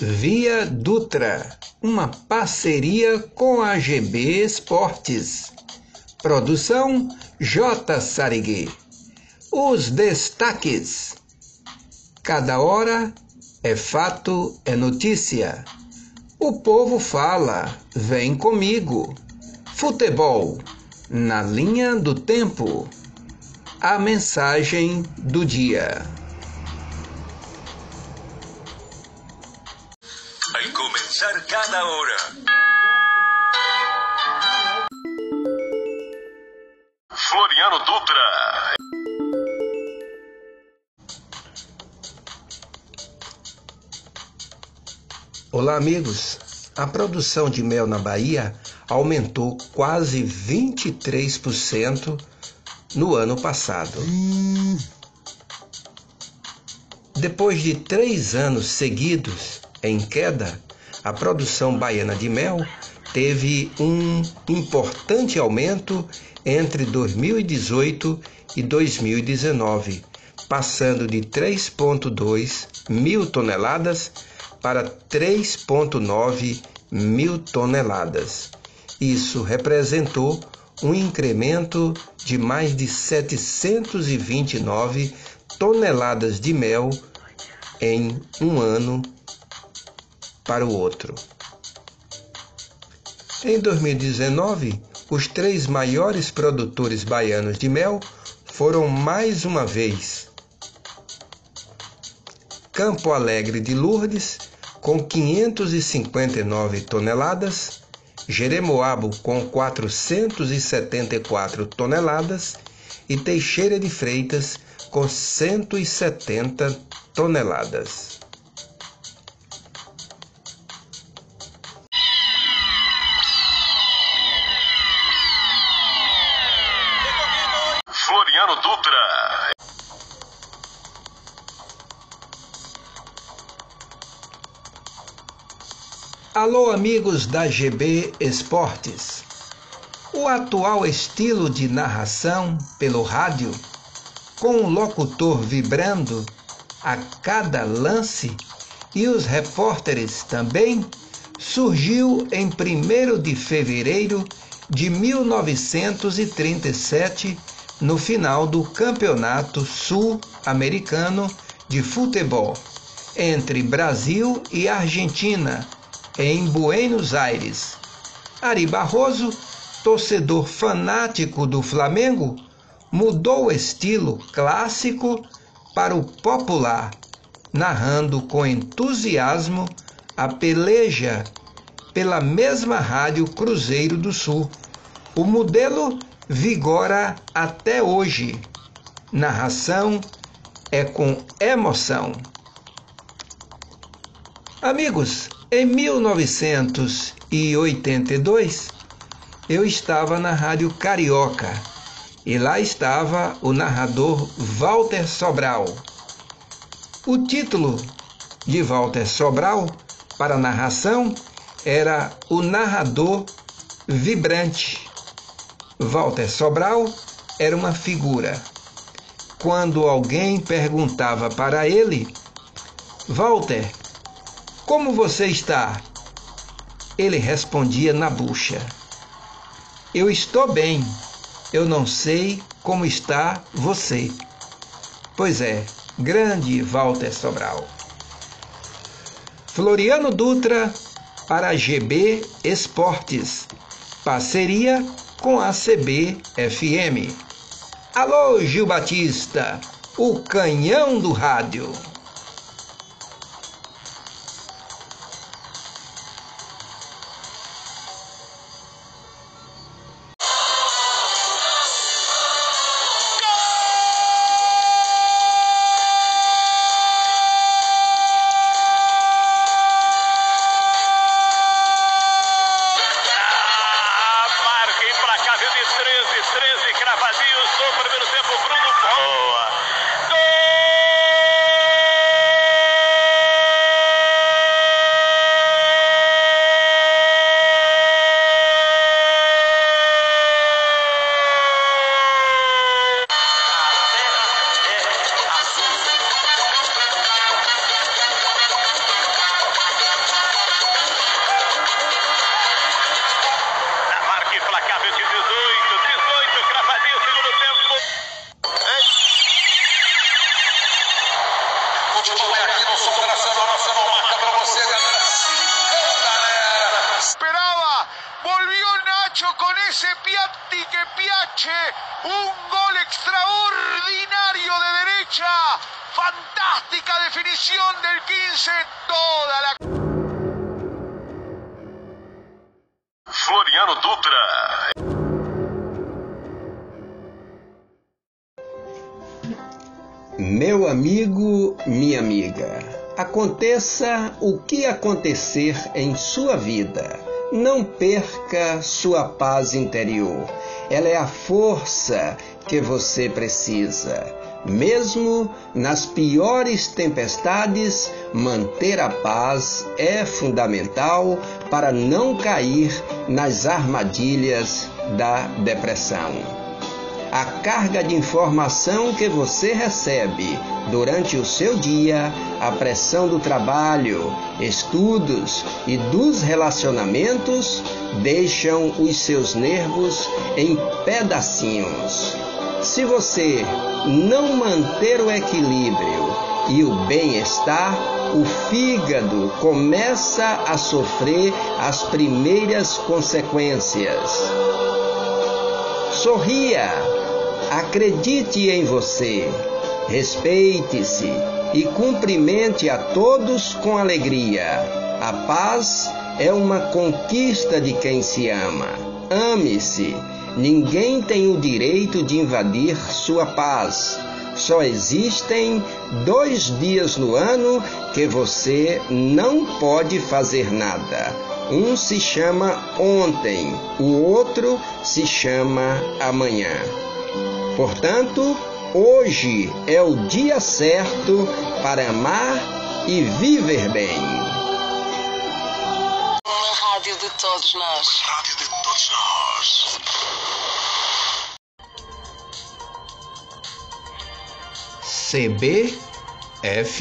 Via Dutra, uma parceria com a GB Esportes. Produção J. Sarigui. Os destaques. Cada hora é fato, é notícia. O povo fala, vem comigo. Futebol, na linha do tempo. A mensagem do dia. Floriano Dutra. Olá, amigos. A produção de mel na Bahia aumentou quase 23% no ano passado. Depois de três anos seguidos em queda, a produção baiana de mel teve um importante aumento entre 2018 e 2019, passando de 3,2 mil toneladas para 3,9 mil toneladas. Isso representou um incremento de mais de 729 toneladas de mel em um ano para o outro. Em 2019, os três maiores produtores baianos de mel foram mais uma vez Campo Alegre de Lourdes, com 559 toneladas, Jeremoabo, com 474 toneladas e Teixeira de Freitas, com 170 toneladas. Alô, amigos da GB Esportes. O atual estilo de narração pelo rádio, com o locutor vibrando a cada lance e os repórteres também, surgiu em 1 de fevereiro de 1937, no final do Campeonato Sul-Americano de Futebol entre Brasil e Argentina em Buenos Aires. Ari Barroso, torcedor fanático do Flamengo, mudou o estilo clássico para o popular, narrando com entusiasmo a peleja pela mesma rádio Cruzeiro do Sul. O modelo vigora até hoje. Narração é com emoção. Amigos, em 1982, eu estava na Rádio Carioca e lá estava o narrador Walter Sobral. O título de Walter Sobral para a narração era O Narrador Vibrante. Walter Sobral era uma figura. Quando alguém perguntava para ele, Walter, como você está? Ele respondia na bucha: Eu estou bem. Eu não sei como está você. Pois é, grande Walter Sobral. Floriano Dutra para GB Esportes. Parceria com a CB FM. Alô, Gil Batista, o canhão do rádio. Noche. Un gol extraordinario de derecha. Fantástica definición del 15. Toda la... Floriano Dutra. Meu amigo, minha amiga, aconteça o que acontecer em sua vida, não perca sua paz interior. Ela é a força que você precisa. Mesmo nas piores tempestades, manter a paz é fundamental para não cair nas armadilhas da depressão a carga de informação que você recebe durante o seu dia, a pressão do trabalho, estudos e dos relacionamentos deixam os seus nervos em pedacinhos. Se você não manter o equilíbrio e o bem-estar, o fígado começa a sofrer as primeiras consequências. Sorria Acredite em você, respeite-se e cumprimente a todos com alegria. A paz é uma conquista de quem se ama. Ame-se. Ninguém tem o direito de invadir sua paz. Só existem dois dias no ano que você não pode fazer nada. Um se chama ontem, o outro se chama amanhã. Portanto, hoje é o dia certo para amar e viver bem. Uma rádio de todos nós. Uma rádio de todos nós. CBFM